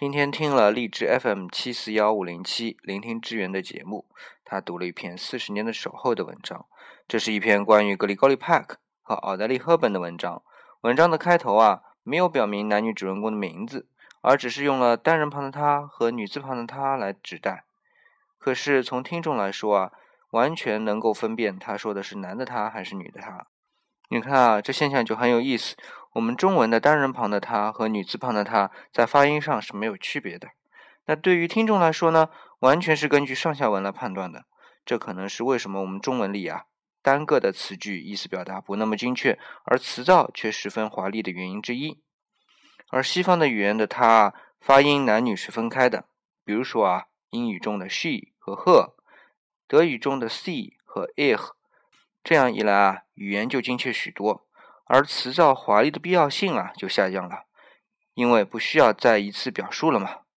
今天听了荔枝 FM 七四幺五零七聆听支援的节目，他读了一篇四十年的守候的文章。这是一篇关于格里高利·帕克和奥黛丽·赫本的文章。文章的开头啊，没有表明男女主人公的名字，而只是用了单人旁的他和女字旁的他来指代。可是从听众来说啊，完全能够分辨他说的是男的他还是女的他。你看啊，这现象就很有意思。我们中文的单人旁的他和女字旁的她在发音上是没有区别的。那对于听众来说呢，完全是根据上下文来判断的。这可能是为什么我们中文里啊单个的词句意思表达不那么精确，而词造却十分华丽的原因之一。而西方的语言的他发音男女是分开的，比如说啊，英语中的 she 和 her，德语中的 sie 和 ich。这样一来啊，语言就精确许多，而词藻华丽的必要性啊就下降了，因为不需要再一次表述了嘛。